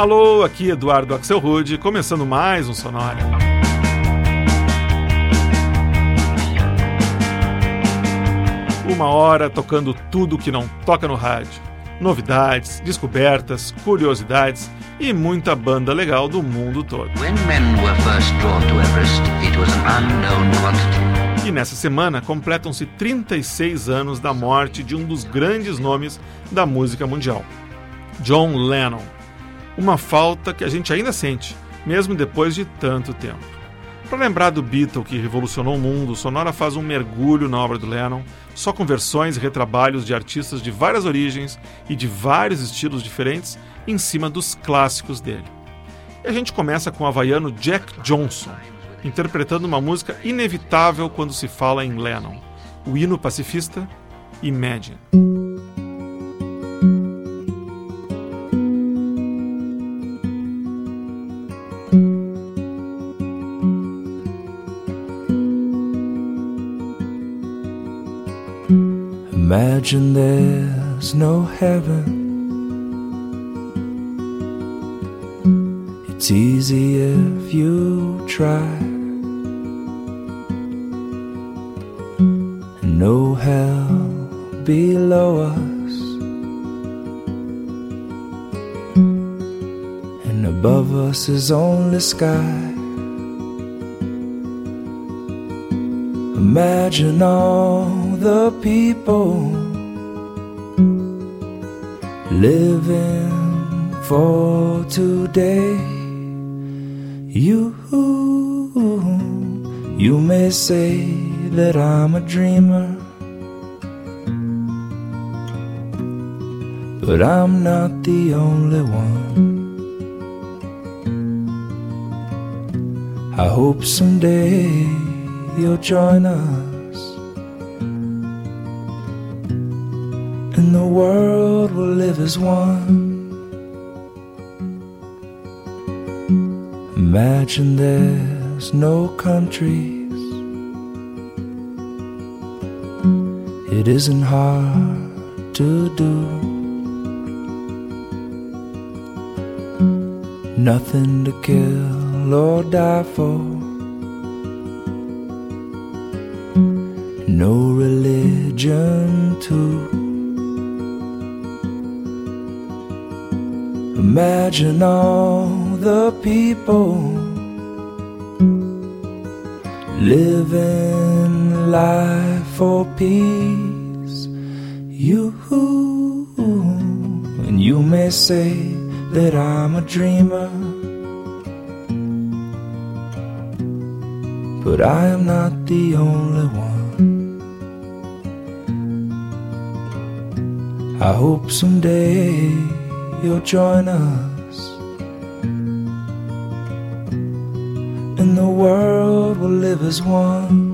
Alô, aqui Eduardo Axel Rude, começando mais um Sonora. Uma hora tocando tudo que não toca no rádio. Novidades, descobertas, curiosidades e muita banda legal do mundo todo. E nessa semana completam-se 36 anos da morte de um dos grandes nomes da música mundial, John Lennon uma falta que a gente ainda sente, mesmo depois de tanto tempo. Para lembrar do Beatle que revolucionou o mundo, Sonora faz um mergulho na obra do Lennon, só com versões e retrabalhos de artistas de várias origens e de vários estilos diferentes em cima dos clássicos dele. E a gente começa com o havaiano Jack Johnson, interpretando uma música inevitável quando se fala em Lennon, o hino pacifista Imagine. Imagine there's no heaven. It's easy if you try. And no hell below us. And above us is only sky. Imagine all the people living for today. You, you may say that I'm a dreamer, but I'm not the only one. I hope someday you'll join us world will live as one. Imagine there's no countries. It isn't hard to do. Nothing to kill or die for. No religion too. Imagine all the people living life for peace. You and you may say that I'm a dreamer, but I am not the only one. I hope someday you'll join us. And the world will live as one.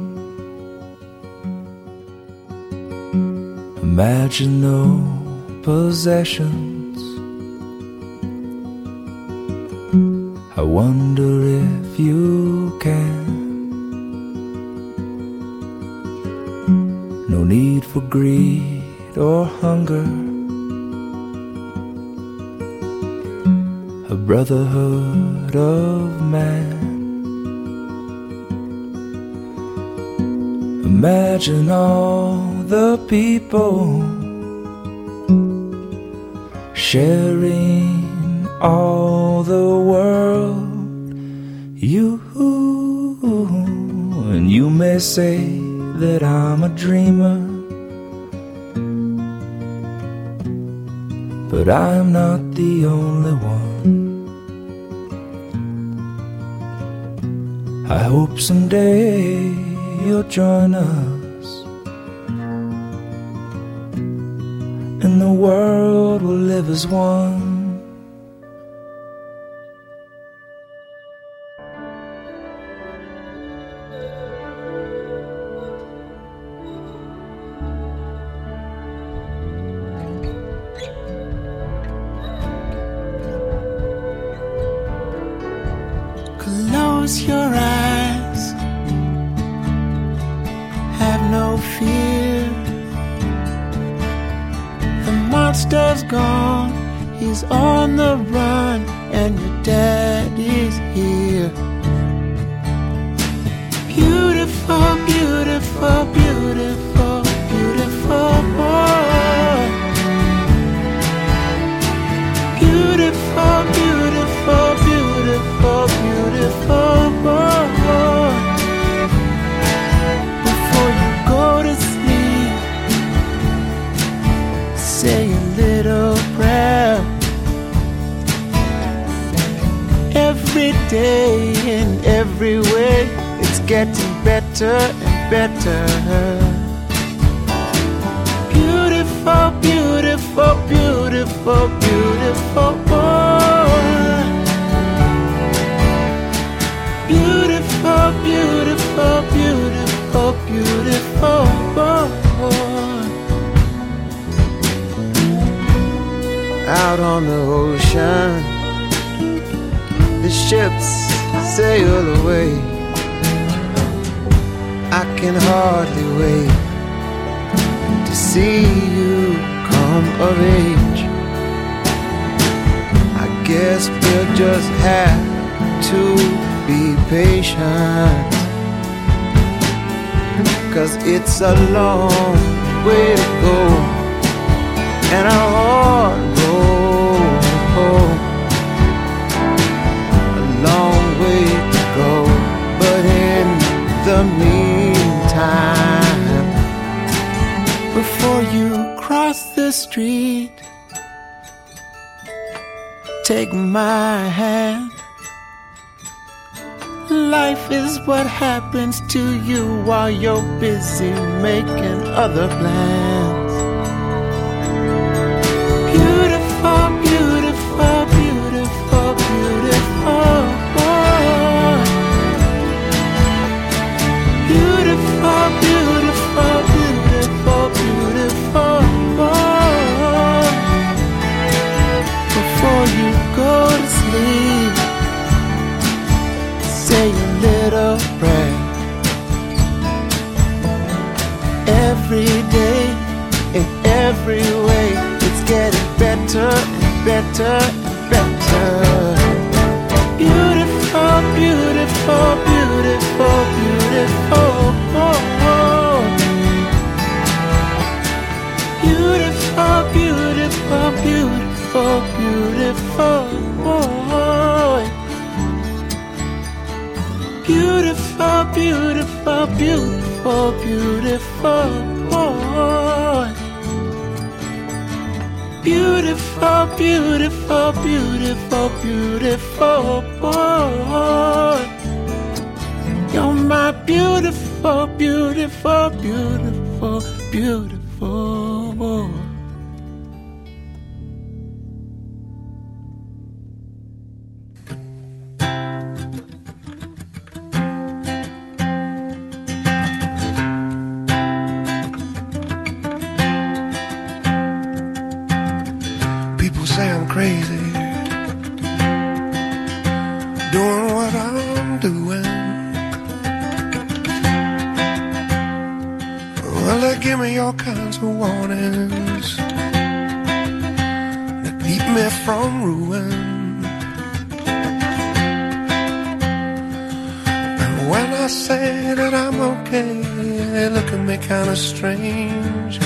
Imagine no possessions. I wonder if you can. No need for greed or hunger. Brotherhood of man. Imagine all the people sharing all the world. You and you may say that I'm a dreamer. But I'm not the only one. I hope someday you'll join us and the world will live as one. Better and better. Beautiful, beautiful, beautiful, beautiful boy. Beautiful, beautiful, beautiful, beautiful boy. Out on the ocean, the ships sail away. Can hardly wait to see you come of age. I guess we'll just have to be patient. Cause it's a long way to go, and a hard street, take my hand. Life is what happens to you while you're busy making other plans. And I say that I'm okay, they look at me kind of strange.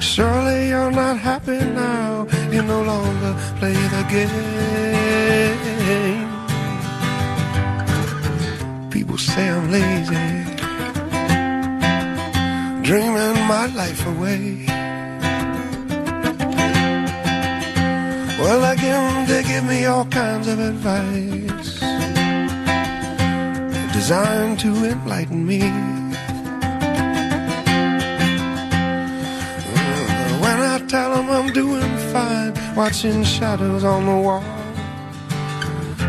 Surely you're not happy now. You no longer play the game. People say I'm lazy, dreaming my life away. Well, again, they give me all kinds of advice designed to enlighten me. When I tell them I'm doing fine, watching shadows on the wall.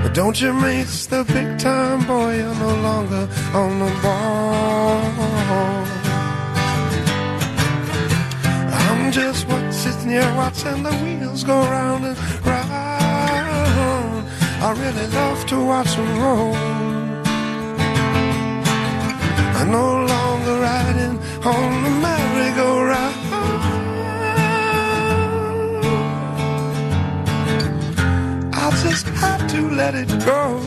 But don't you miss the big time, boy, you're no longer on the ball. I'm just what sitting here watching the wheels go round and round. I really love to watch them roll. I'm no longer riding on the merry-go-round. I just have to let it go.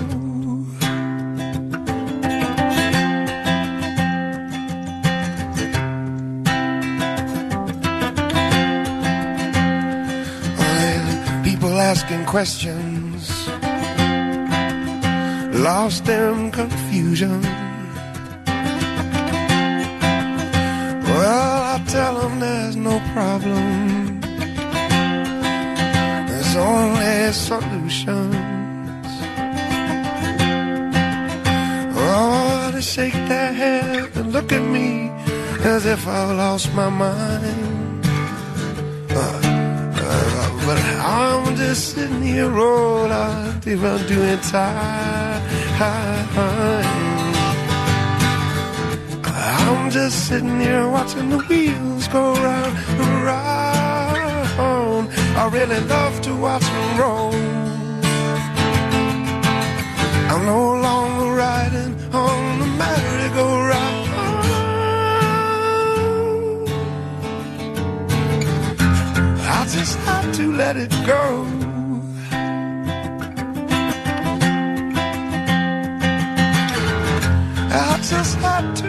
asking questions, lost in confusion. Well, I tell them there's no problem, there's only solutions. Oh, they shake their head and look at me as if I've lost my mind. Uh, uh, but I'm just sitting here out, even doing time. I'm just sitting here watching the wheels go round and round. I really love to watch them roll. I'm no longer riding on the merry-go-round. I just have to let it go. I just have to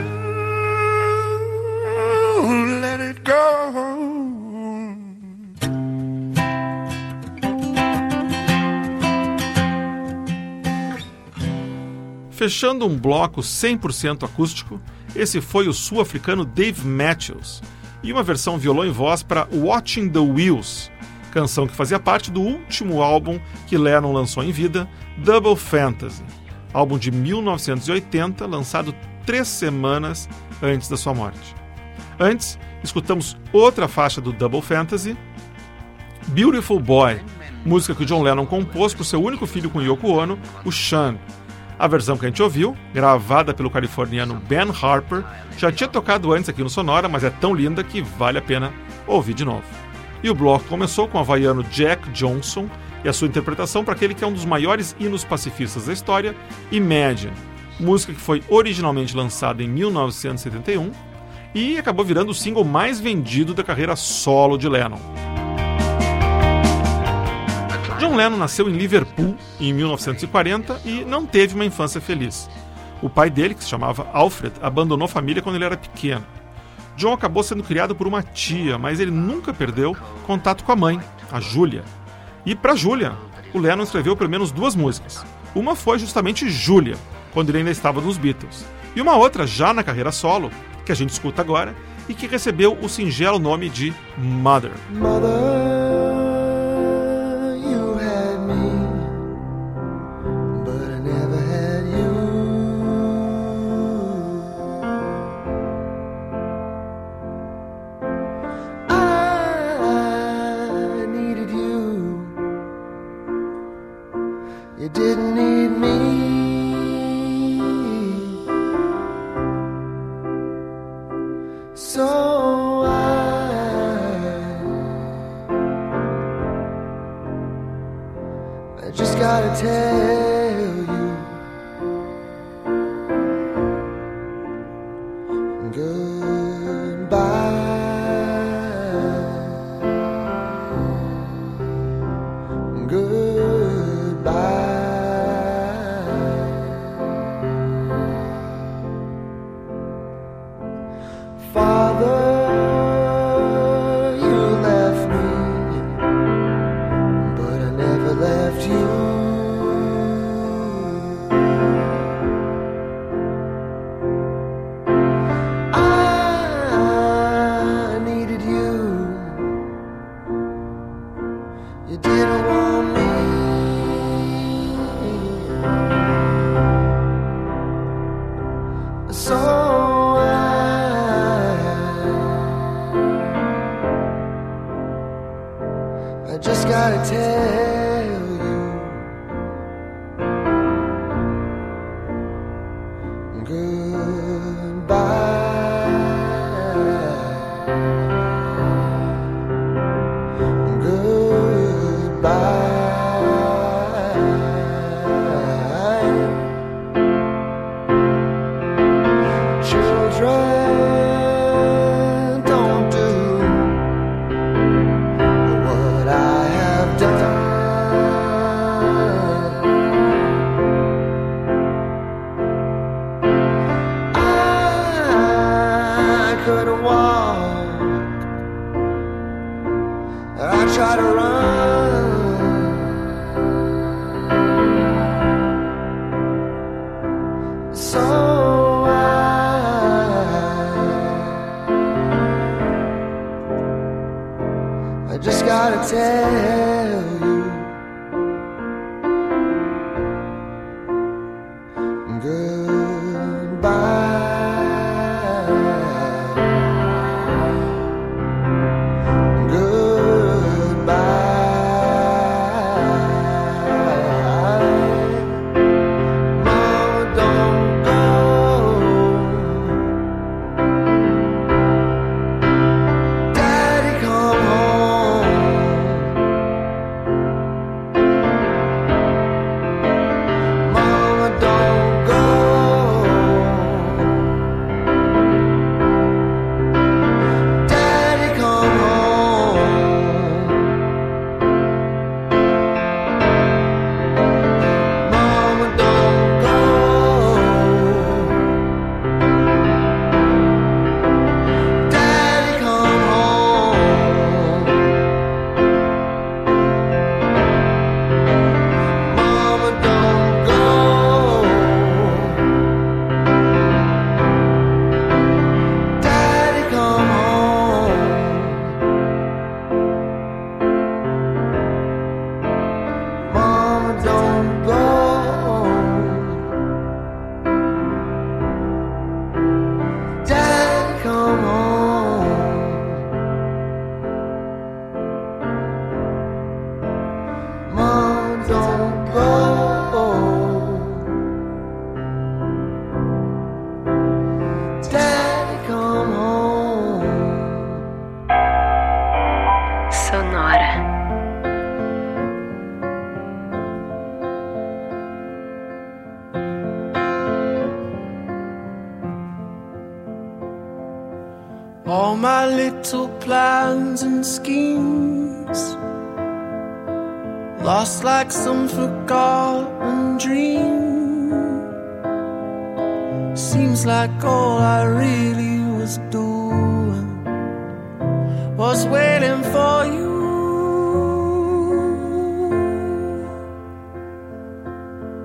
Fechando um bloco 100% acústico, esse foi o sul-africano Dave Matthews e uma versão violão e voz para Watching the Wheels, canção que fazia parte do último álbum que Lennon lançou em vida, Double Fantasy, álbum de 1980, lançado três semanas antes da sua morte. Antes, escutamos outra faixa do Double Fantasy, Beautiful Boy, música que John Lennon compôs para seu único filho com Yoko Ono, o Sean. A versão que a gente ouviu, gravada pelo californiano Ben Harper, já tinha tocado antes aqui no Sonora, mas é tão linda que vale a pena ouvir de novo. E o bloco começou com o havaiano Jack Johnson e a sua interpretação para aquele que é um dos maiores hinos pacifistas da história, Imagine, música que foi originalmente lançada em 1971 e acabou virando o single mais vendido da carreira solo de Lennon. John Lennon nasceu em Liverpool em 1940 e não teve uma infância feliz. O pai dele, que se chamava Alfred, abandonou a família quando ele era pequeno. John acabou sendo criado por uma tia, mas ele nunca perdeu contato com a mãe, a Julia. E para Julia, o Lennon escreveu pelo menos duas músicas. Uma foi justamente Julia, quando ele ainda estava nos Beatles, e uma outra já na carreira solo, que a gente escuta agora, e que recebeu o singelo nome de Mother. Mother, You didn't want me.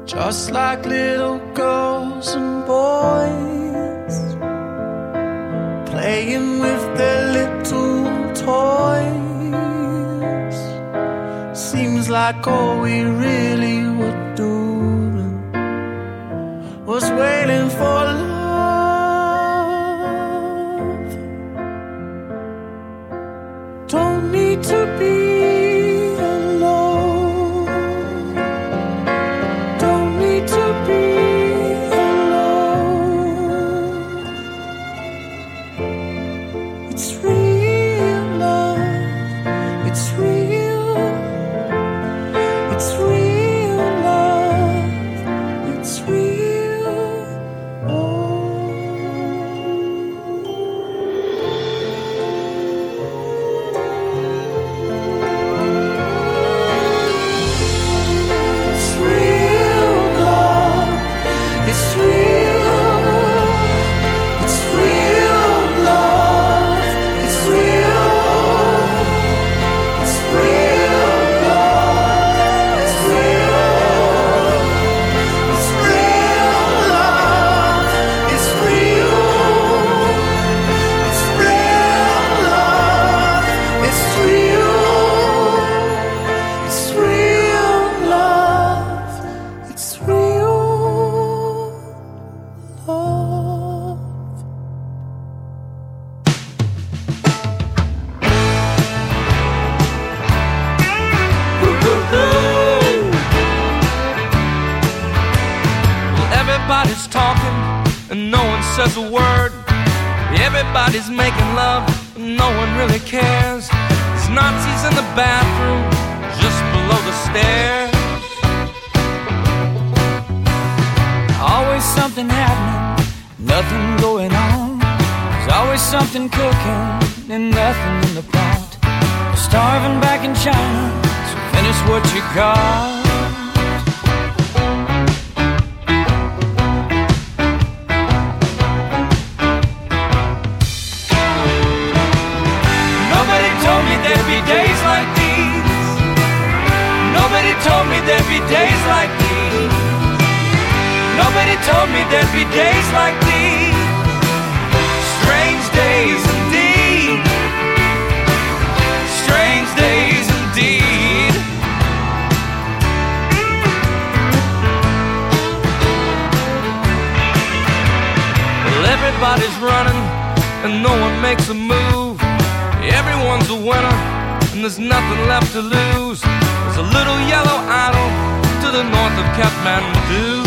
just like little girls and boys playing with their little toys. Seems like all we really were doing was waiting for. talking and no one says a word. Everybody's making love and no one really cares. There's Nazis in the bathroom just below the stairs. Always something happening, nothing going on. There's always something cooking and nothing in the pot. Starving back in China, so finish what you got. Nobody told me there'd be days like these. Nobody told me there'd be days like these. Strange days indeed. Strange days indeed. Well, everybody's running and no one makes a move. Everyone's a winner there's nothing left to lose. There's a little yellow idol to the north of Kathmandu.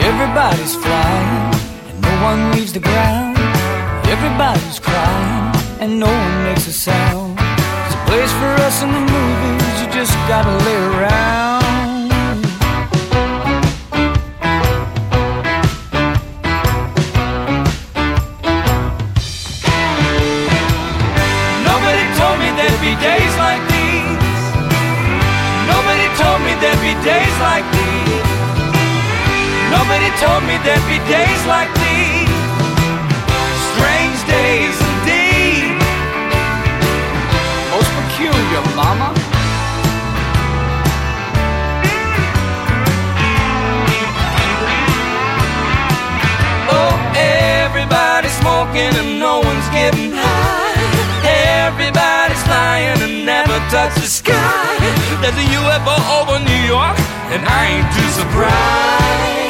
Everybody's flying and no one leaves the ground. Everybody's crying and no one makes a sound. It's a place for us in the movies, you just gotta lay around. There'd be days like these. Strange days indeed. Most peculiar, mama. Oh, everybody's smoking and no one's getting high. Everybody's flying and never touch the sky. There's a UFO over New York, and I ain't too surprised.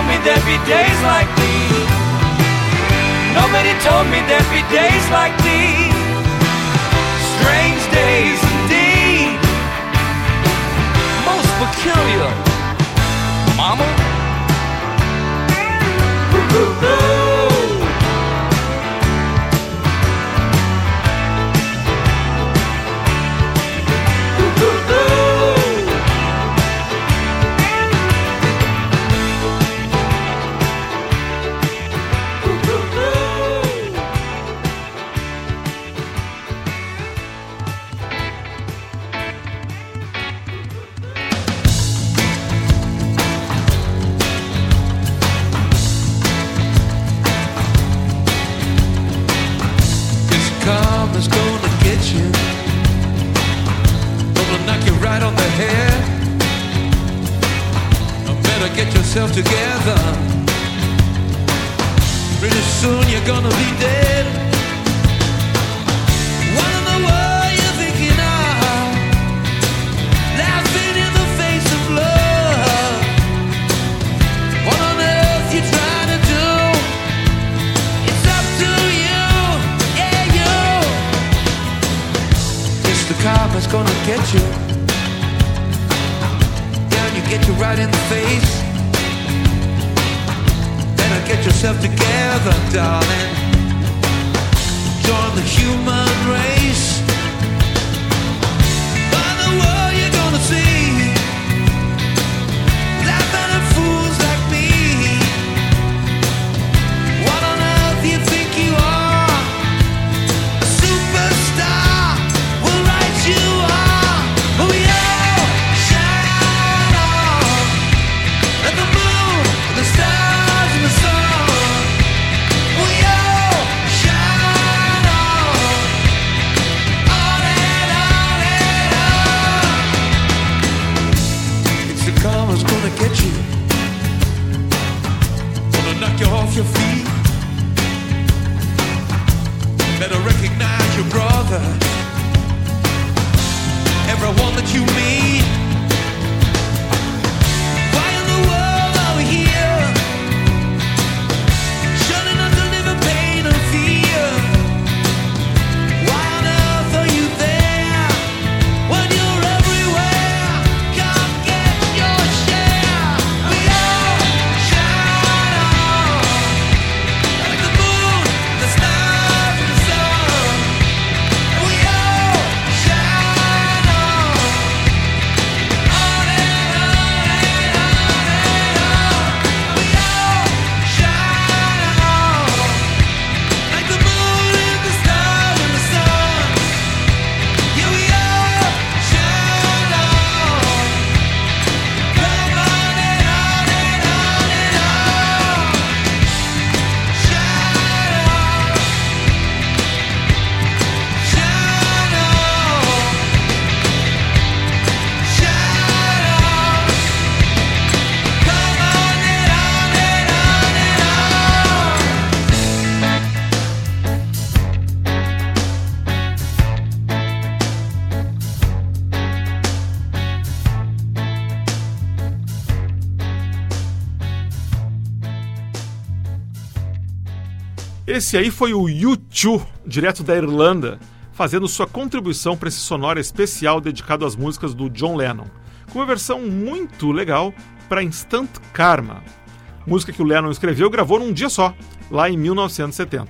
Told me there'd be days like these. Nobody told me there'd be days like these. Strange days indeed. Most peculiar. In the face. Better get yourself together, darling. Join the human race. Esse aí foi o U2, direto da Irlanda, fazendo sua contribuição para esse sonoro especial dedicado às músicas do John Lennon, com uma versão muito legal para Instant Karma, música que o Lennon escreveu e gravou num dia só, lá em 1970.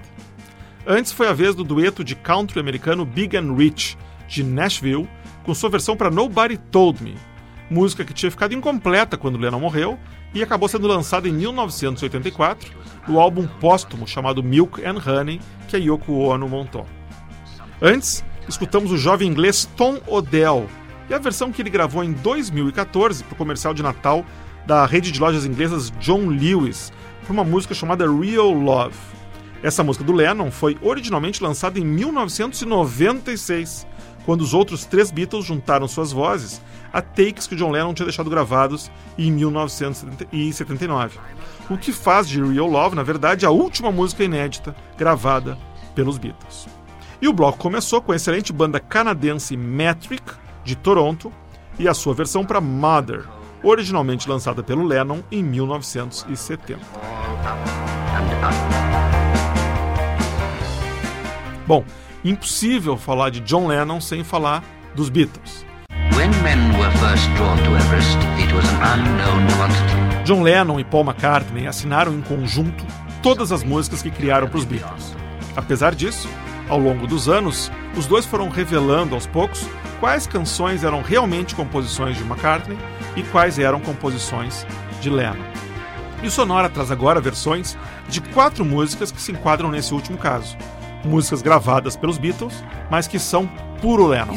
Antes foi a vez do dueto de country americano Big and Rich, de Nashville, com sua versão para Nobody Told Me, música que tinha ficado incompleta quando Lennon morreu e acabou sendo lançada em 1984 no álbum póstumo chamado Milk and Honey, que a Yoko Ono montou. Antes, escutamos o jovem inglês Tom Odell e a versão que ele gravou em 2014 para o comercial de Natal da rede de lojas inglesas John Lewis, para uma música chamada Real Love. Essa música do Lennon foi originalmente lançada em 1996, quando os outros três Beatles juntaram suas vozes a takes que John Lennon tinha deixado gravados em 1979. O que faz de Real Love, na verdade, a última música inédita gravada pelos Beatles. E o bloco começou com a excelente banda canadense Metric, de Toronto, e a sua versão para Mother, originalmente lançada pelo Lennon em 1970. Bom, impossível falar de John Lennon sem falar dos Beatles. John Lennon e Paul McCartney assinaram em conjunto todas as músicas que criaram para os Beatles. Apesar disso, ao longo dos anos, os dois foram revelando aos poucos quais canções eram realmente composições de McCartney e quais eram composições de Lennon. E o Sonora traz agora versões de quatro músicas que se enquadram nesse último caso. Músicas gravadas pelos Beatles, mas que são puro Lennon.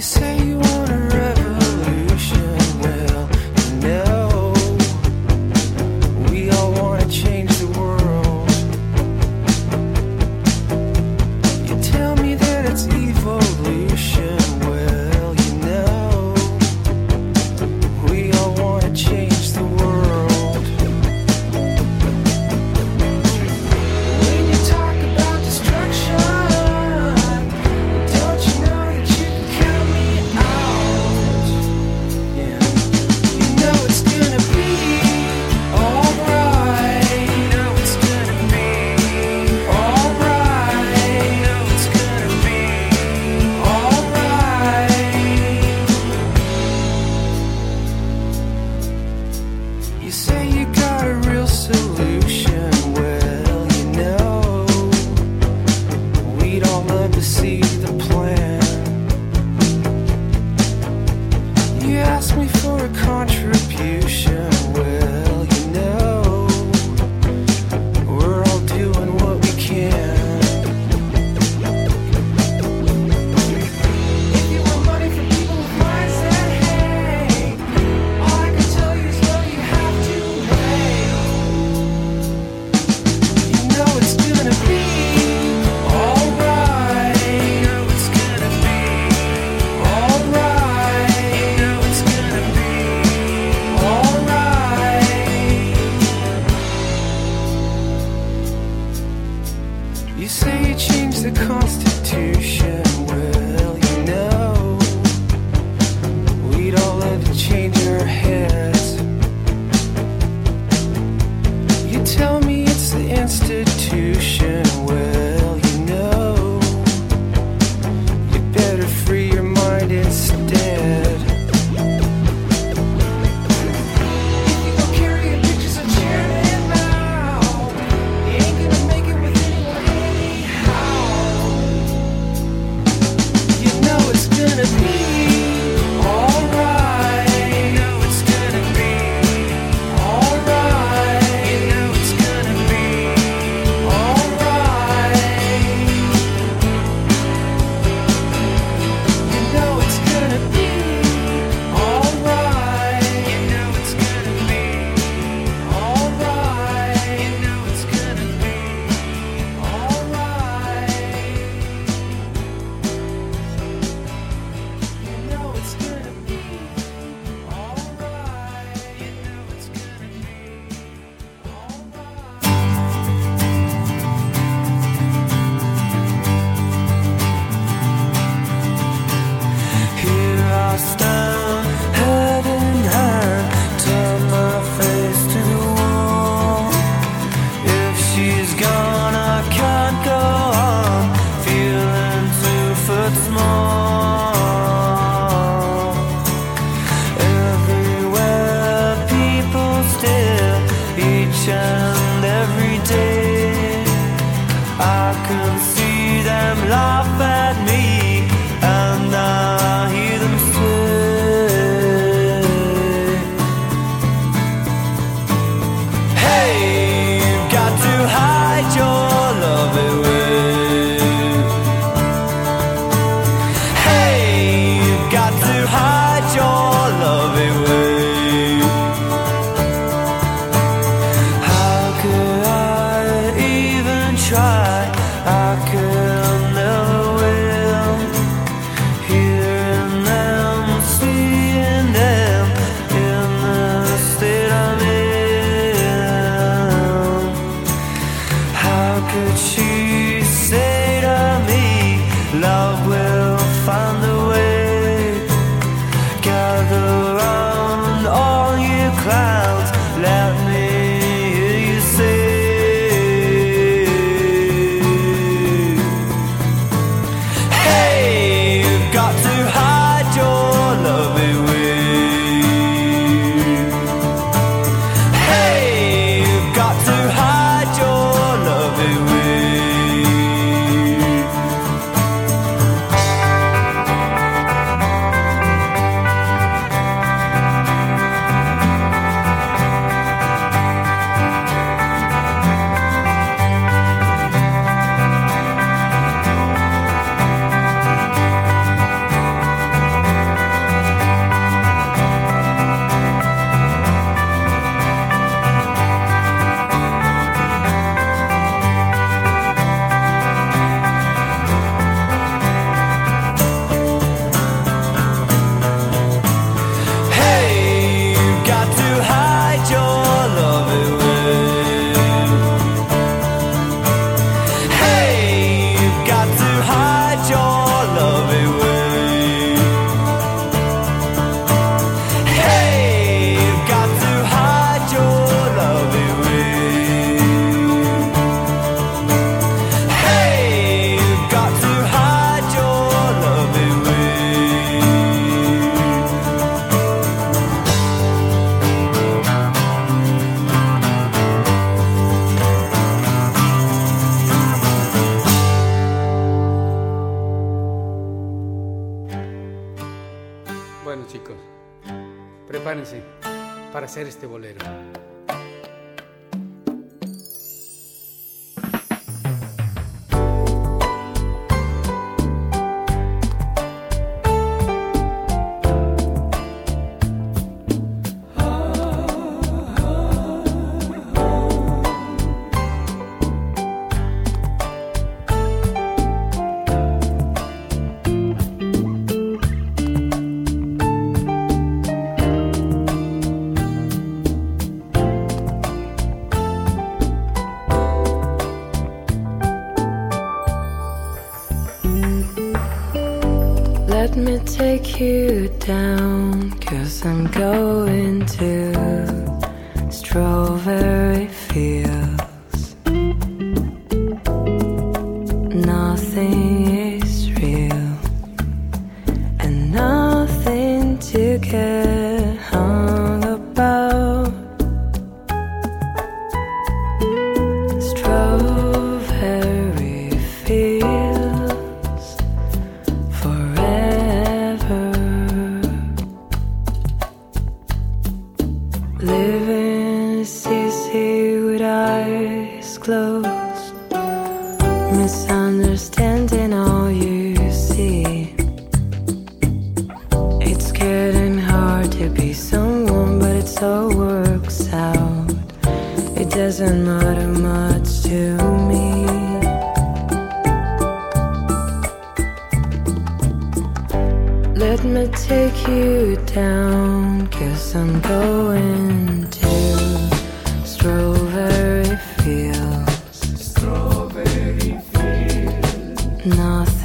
Down, cause I'm going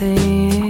Nothing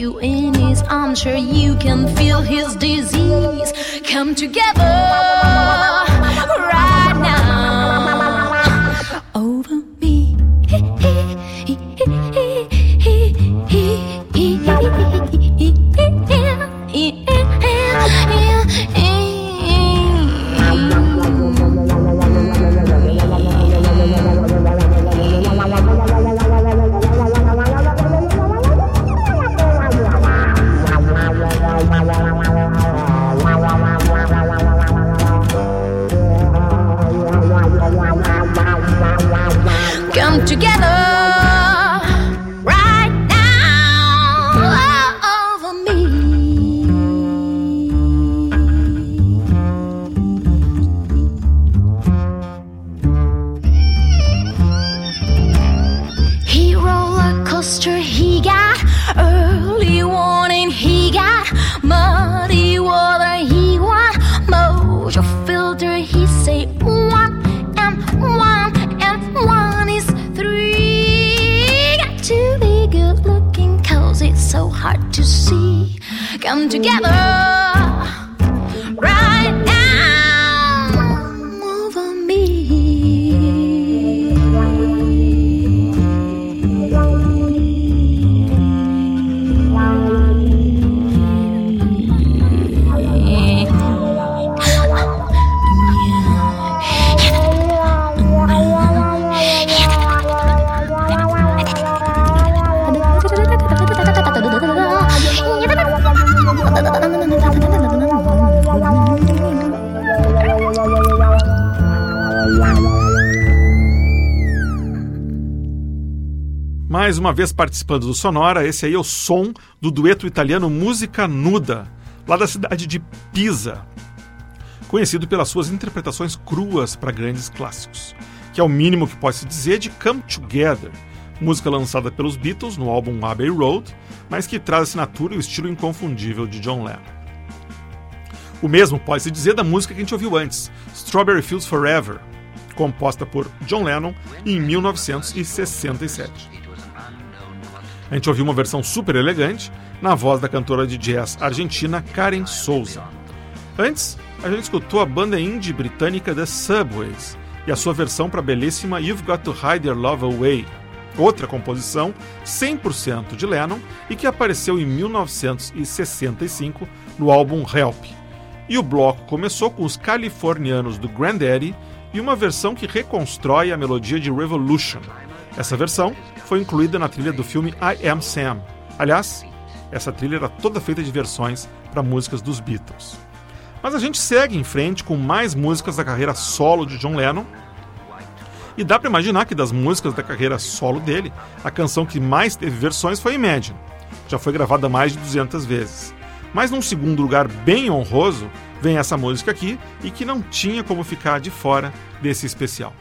you in his arms, sure you can feel his disease. Come together. Mais uma vez participando do Sonora, esse aí é o som do dueto italiano Música Nuda, lá da cidade de Pisa, conhecido pelas suas interpretações cruas para grandes clássicos, que é o mínimo que pode se dizer de Come Together, música lançada pelos Beatles no álbum Abbey Road, mas que traz a assinatura e o estilo inconfundível de John Lennon. O mesmo pode-se dizer da música que a gente ouviu antes, Strawberry Fields Forever, composta por John Lennon em 1967. A gente ouviu uma versão super elegante na voz da cantora de jazz argentina Karen Souza. Antes, a gente escutou a banda indie britânica The Subways e a sua versão para a belíssima You've Got to Hide Your Love Away, outra composição 100% de Lennon e que apareceu em 1965 no álbum Help. E o bloco começou com os californianos do Granddaddy e uma versão que reconstrói a melodia de Revolution. Essa versão foi incluída na trilha do filme I Am Sam. Aliás, essa trilha era toda feita de versões para músicas dos Beatles. Mas a gente segue em frente com mais músicas da carreira solo de John Lennon. E dá para imaginar que das músicas da carreira solo dele, a canção que mais teve versões foi Imagine. Já foi gravada mais de 200 vezes. Mas num segundo lugar bem honroso, vem essa música aqui e que não tinha como ficar de fora desse especial.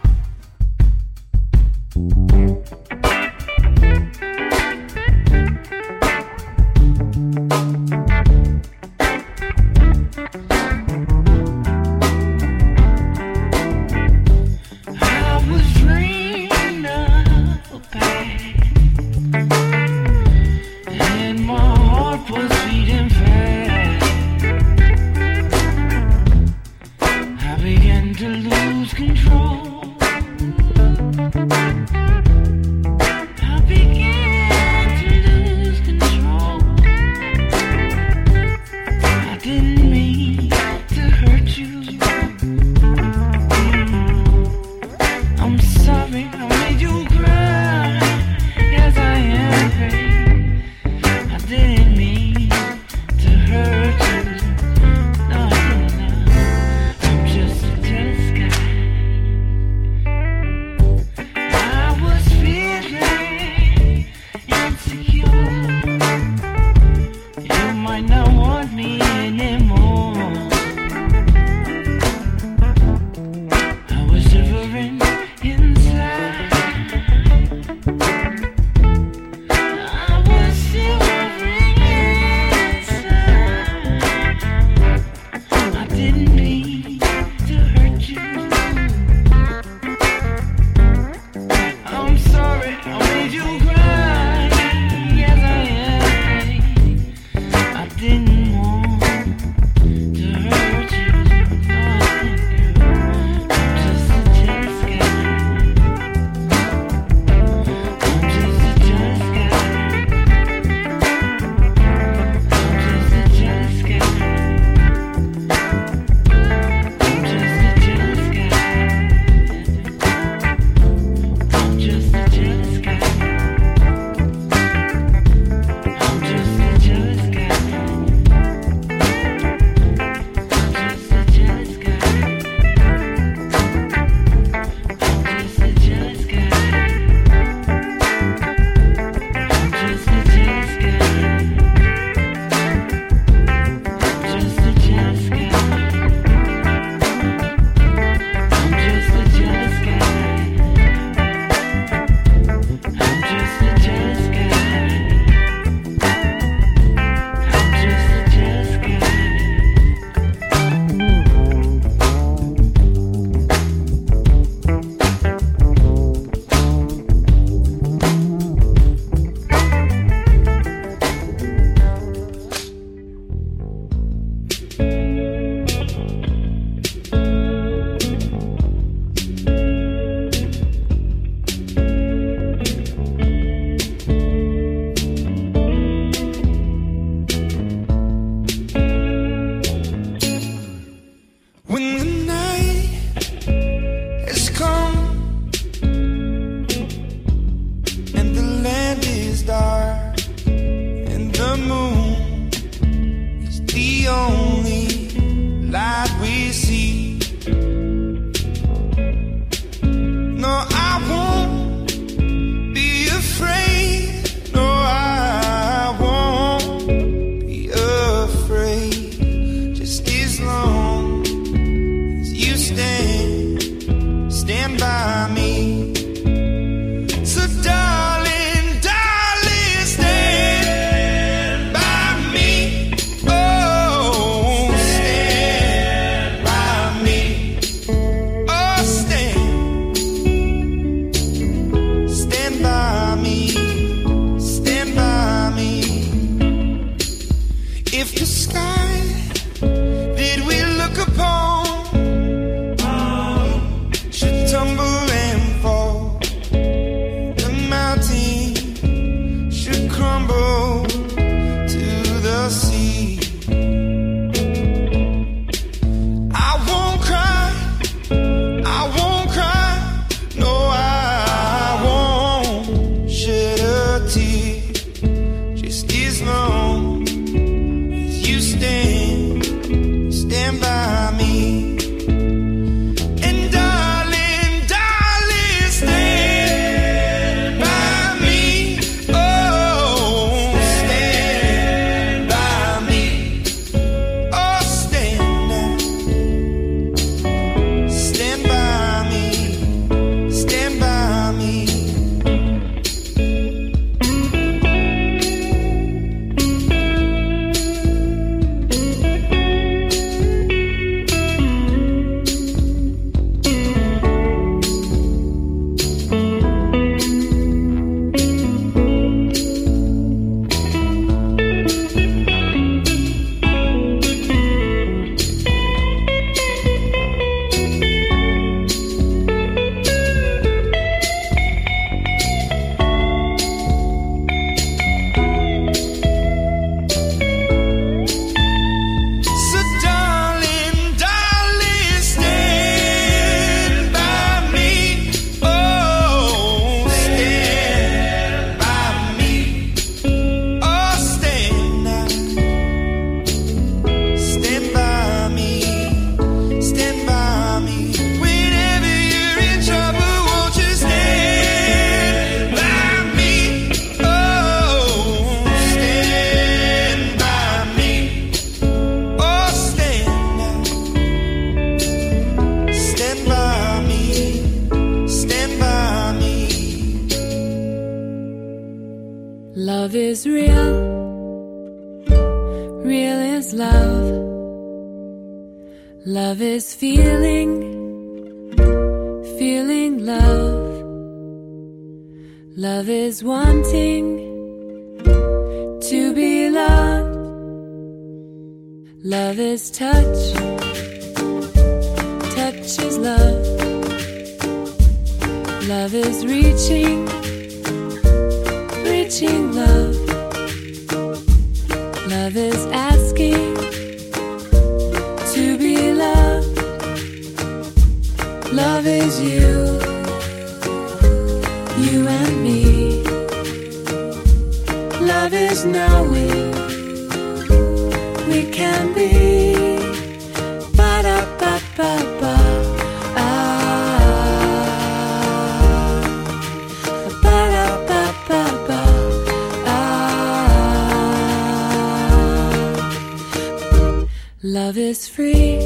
Love is free,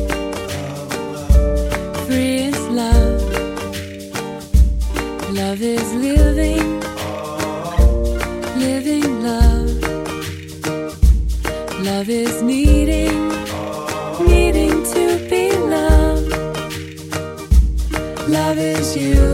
free is love. Love is living, living love. Love is needing, needing to be loved. Love is you.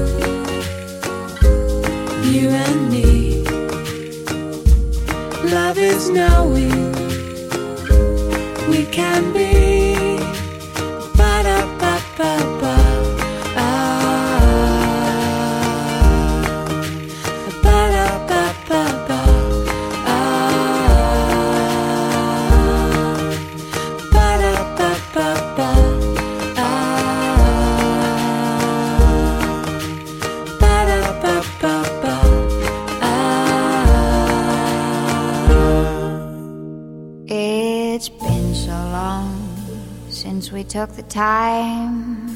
took the time.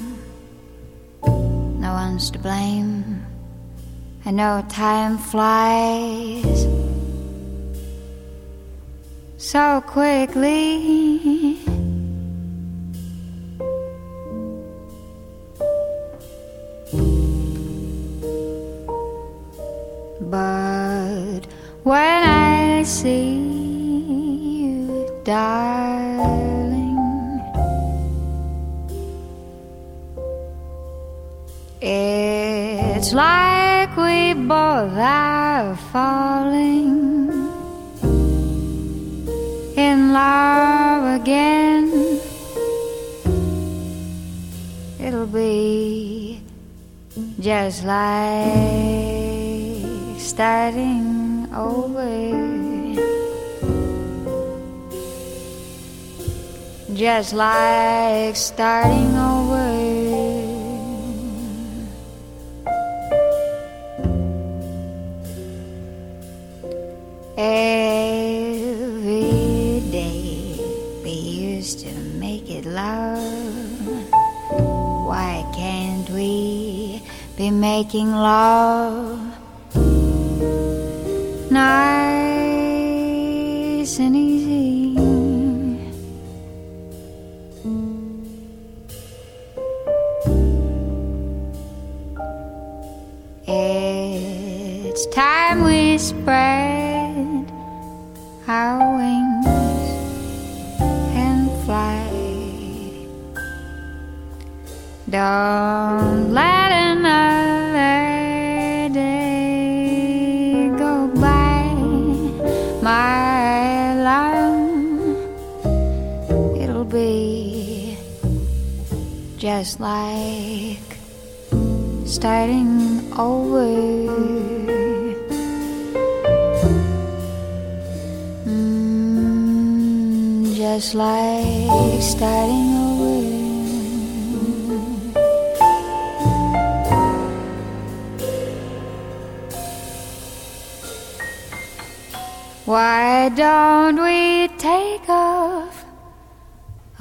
No one's to blame. I know time flies so quickly. Again. It'll be just like starting over. Just like starting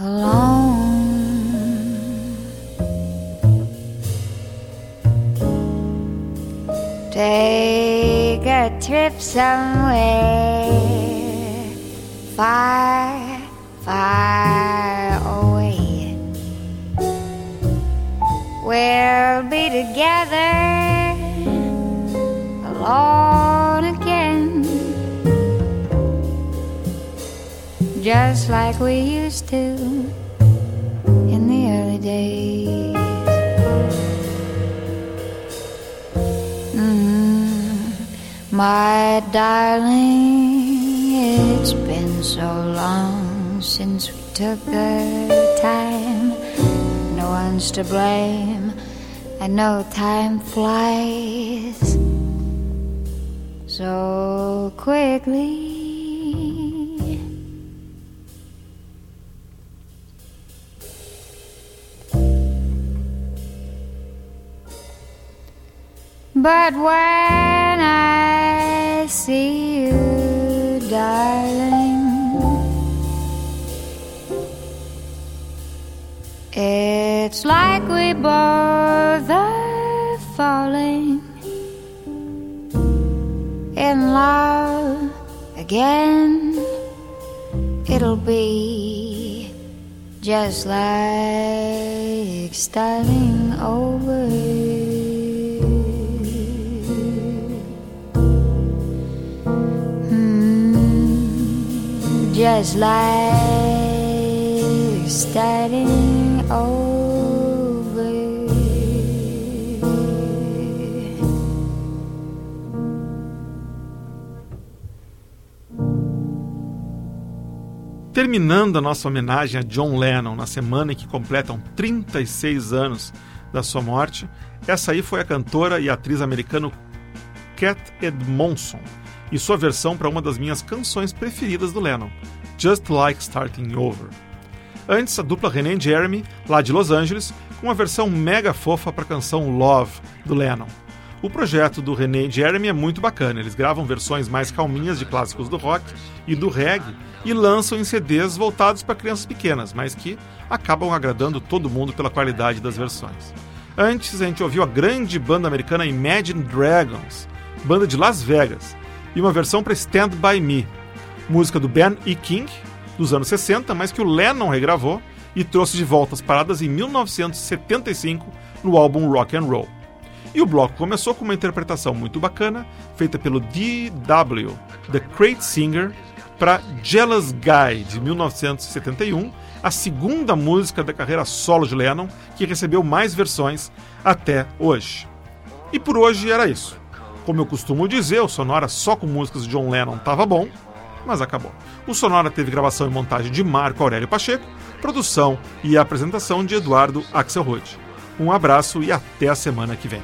alone? Take a trip somewhere far, just like we used to in the early days. Mm, my darling, it's been so long since we took the time. No one's to blame. I know time flies so quickly. But when I see you, darling, it's like we both are falling in love again. It'll be just like starting over. Just like starting over. Terminando a nossa homenagem a John Lennon na semana em que completam 36 anos da sua morte, essa aí foi a cantora e atriz americana Cat Edmondson e sua versão para uma das minhas canções preferidas do Lennon, Just Like Starting Over. Antes, a dupla René Jeremy, lá de Los Angeles, com uma versão mega fofa para a canção Love, do Lennon. O projeto do René e Jeremy é muito bacana, eles gravam versões mais calminhas de clássicos do rock e do reggae e lançam em CDs voltados para crianças pequenas, mas que acabam agradando todo mundo pela qualidade das versões. Antes, a gente ouviu a grande banda americana Imagine Dragons, banda de Las Vegas, e uma versão para Stand By Me, música do Ben E. King, dos anos 60, mas que o Lennon regravou e trouxe de volta às paradas em 1975 no álbum Rock and Roll. E o bloco começou com uma interpretação muito bacana, feita pelo D.W., The Great Singer, para Jealous Guy, de 1971, a segunda música da carreira solo de Lennon, que recebeu mais versões até hoje. E por hoje era isso. Como eu costumo dizer, o Sonora só com músicas de John Lennon estava bom, mas acabou. O Sonora teve gravação e montagem de Marco Aurélio Pacheco, produção e apresentação de Eduardo Axelrod. Um abraço e até a semana que vem.